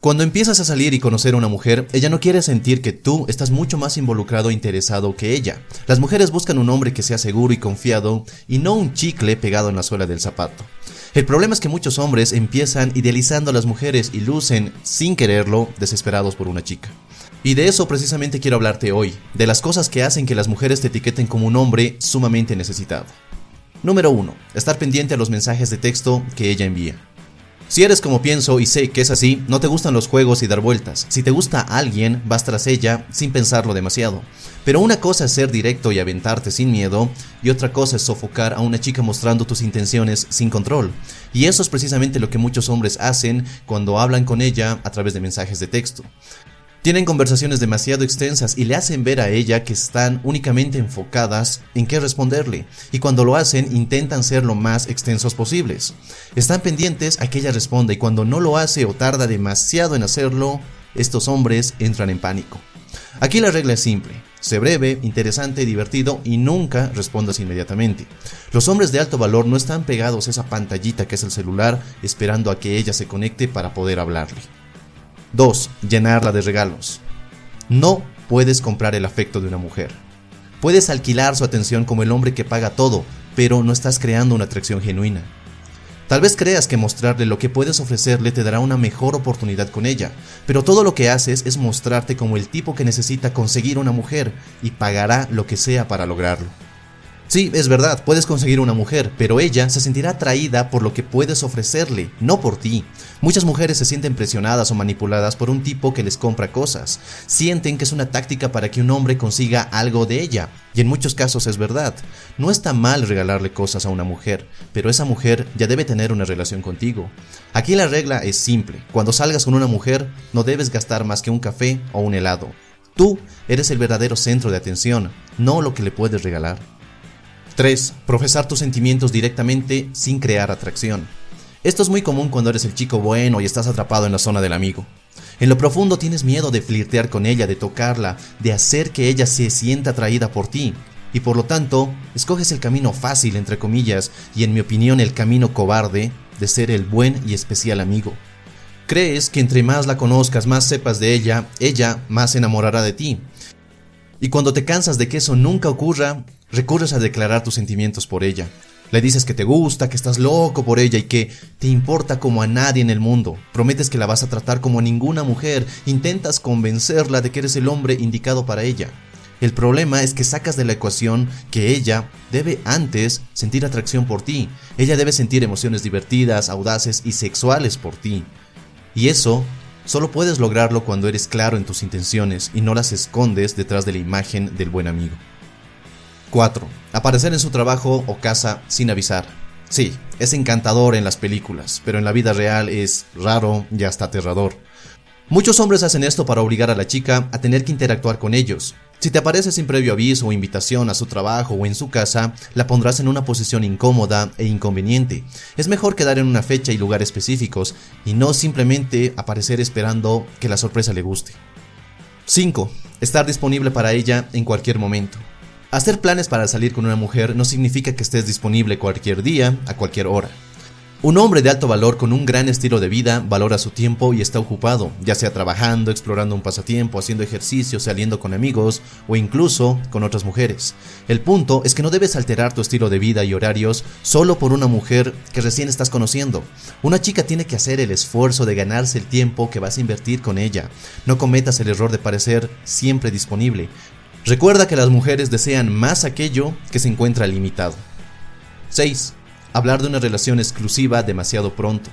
Cuando empiezas a salir y conocer a una mujer, ella no quiere sentir que tú estás mucho más involucrado e interesado que ella. Las mujeres buscan un hombre que sea seguro y confiado y no un chicle pegado en la suela del zapato. El problema es que muchos hombres empiezan idealizando a las mujeres y lucen, sin quererlo, desesperados por una chica. Y de eso precisamente quiero hablarte hoy, de las cosas que hacen que las mujeres te etiqueten como un hombre sumamente necesitado. Número 1. Estar pendiente a los mensajes de texto que ella envía. Si eres como pienso y sé que es así, no te gustan los juegos y dar vueltas. Si te gusta alguien, vas tras ella sin pensarlo demasiado. Pero una cosa es ser directo y aventarte sin miedo, y otra cosa es sofocar a una chica mostrando tus intenciones sin control. Y eso es precisamente lo que muchos hombres hacen cuando hablan con ella a través de mensajes de texto. Tienen conversaciones demasiado extensas y le hacen ver a ella que están únicamente enfocadas en qué responderle, y cuando lo hacen intentan ser lo más extensos posibles. Están pendientes a que ella responda y cuando no lo hace o tarda demasiado en hacerlo, estos hombres entran en pánico. Aquí la regla es simple, sé breve, interesante, divertido y nunca respondas inmediatamente. Los hombres de alto valor no están pegados a esa pantallita que es el celular esperando a que ella se conecte para poder hablarle. 2. Llenarla de regalos. No puedes comprar el afecto de una mujer. Puedes alquilar su atención como el hombre que paga todo, pero no estás creando una atracción genuina. Tal vez creas que mostrarle lo que puedes ofrecerle te dará una mejor oportunidad con ella, pero todo lo que haces es mostrarte como el tipo que necesita conseguir una mujer y pagará lo que sea para lograrlo. Sí, es verdad, puedes conseguir una mujer, pero ella se sentirá atraída por lo que puedes ofrecerle, no por ti. Muchas mujeres se sienten presionadas o manipuladas por un tipo que les compra cosas. Sienten que es una táctica para que un hombre consiga algo de ella. Y en muchos casos es verdad. No está mal regalarle cosas a una mujer, pero esa mujer ya debe tener una relación contigo. Aquí la regla es simple. Cuando salgas con una mujer, no debes gastar más que un café o un helado. Tú eres el verdadero centro de atención, no lo que le puedes regalar. 3. Profesar tus sentimientos directamente sin crear atracción. Esto es muy común cuando eres el chico bueno y estás atrapado en la zona del amigo. En lo profundo tienes miedo de flirtear con ella, de tocarla, de hacer que ella se sienta atraída por ti. Y por lo tanto, escoges el camino fácil, entre comillas, y en mi opinión el camino cobarde de ser el buen y especial amigo. Crees que entre más la conozcas, más sepas de ella, ella más se enamorará de ti. Y cuando te cansas de que eso nunca ocurra, recurres a declarar tus sentimientos por ella. Le dices que te gusta, que estás loco por ella y que te importa como a nadie en el mundo. Prometes que la vas a tratar como a ninguna mujer. Intentas convencerla de que eres el hombre indicado para ella. El problema es que sacas de la ecuación que ella debe antes sentir atracción por ti. Ella debe sentir emociones divertidas, audaces y sexuales por ti. Y eso solo puedes lograrlo cuando eres claro en tus intenciones y no las escondes detrás de la imagen del buen amigo. 4. Aparecer en su trabajo o casa sin avisar. Sí, es encantador en las películas, pero en la vida real es raro y hasta aterrador. Muchos hombres hacen esto para obligar a la chica a tener que interactuar con ellos. Si te aparece sin previo aviso o invitación a su trabajo o en su casa, la pondrás en una posición incómoda e inconveniente. Es mejor quedar en una fecha y lugar específicos y no simplemente aparecer esperando que la sorpresa le guste. 5. Estar disponible para ella en cualquier momento. Hacer planes para salir con una mujer no significa que estés disponible cualquier día, a cualquier hora. Un hombre de alto valor con un gran estilo de vida valora su tiempo y está ocupado, ya sea trabajando, explorando un pasatiempo, haciendo ejercicio, saliendo con amigos o incluso con otras mujeres. El punto es que no debes alterar tu estilo de vida y horarios solo por una mujer que recién estás conociendo. Una chica tiene que hacer el esfuerzo de ganarse el tiempo que vas a invertir con ella. No cometas el error de parecer siempre disponible. Recuerda que las mujeres desean más aquello que se encuentra limitado. 6. Hablar de una relación exclusiva demasiado pronto.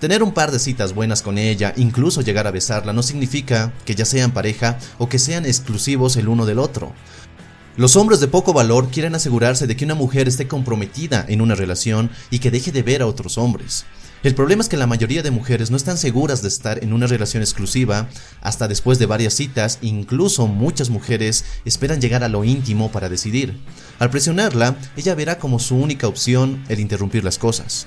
Tener un par de citas buenas con ella, incluso llegar a besarla, no significa que ya sean pareja o que sean exclusivos el uno del otro. Los hombres de poco valor quieren asegurarse de que una mujer esté comprometida en una relación y que deje de ver a otros hombres. El problema es que la mayoría de mujeres no están seguras de estar en una relación exclusiva hasta después de varias citas, incluso muchas mujeres esperan llegar a lo íntimo para decidir. Al presionarla, ella verá como su única opción el interrumpir las cosas.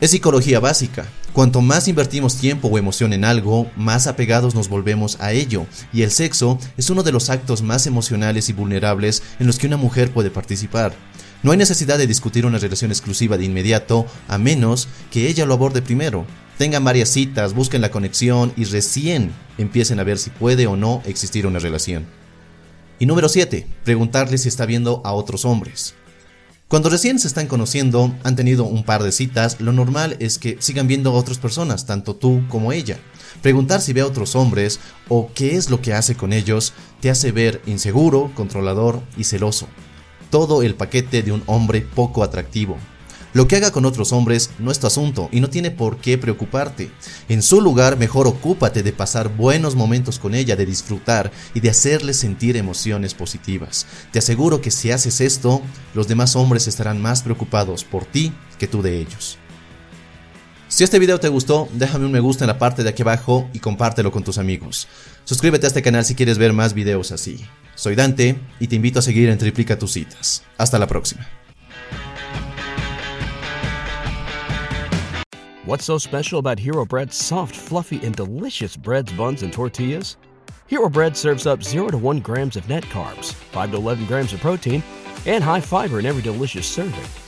Es psicología básica. Cuanto más invertimos tiempo o emoción en algo, más apegados nos volvemos a ello, y el sexo es uno de los actos más emocionales y vulnerables en los que una mujer puede participar. No hay necesidad de discutir una relación exclusiva de inmediato, a menos que ella lo aborde primero. Tengan varias citas, busquen la conexión y recién empiecen a ver si puede o no existir una relación. Y número 7. Preguntarle si está viendo a otros hombres. Cuando recién se están conociendo, han tenido un par de citas, lo normal es que sigan viendo a otras personas, tanto tú como ella. Preguntar si ve a otros hombres o qué es lo que hace con ellos te hace ver inseguro, controlador y celoso. Todo el paquete de un hombre poco atractivo. Lo que haga con otros hombres no es tu asunto y no tiene por qué preocuparte. En su lugar, mejor ocúpate de pasar buenos momentos con ella, de disfrutar y de hacerle sentir emociones positivas. Te aseguro que si haces esto, los demás hombres estarán más preocupados por ti que tú de ellos. Si este video te gustó, déjame un me gusta en la parte de aquí abajo y compártelo con tus amigos. Suscríbete a este canal si quieres ver más videos así. Soy Dante y te invito a seguir en Triplica tus citas. Hasta la próxima. What's so special about Hero Bread's soft, fluffy, and delicious breads, buns, and tortillas? Hero Bread serves up 0 to 1 grams of net carbs, 5 to 11 grams of protein, and high fiber in every delicious serving.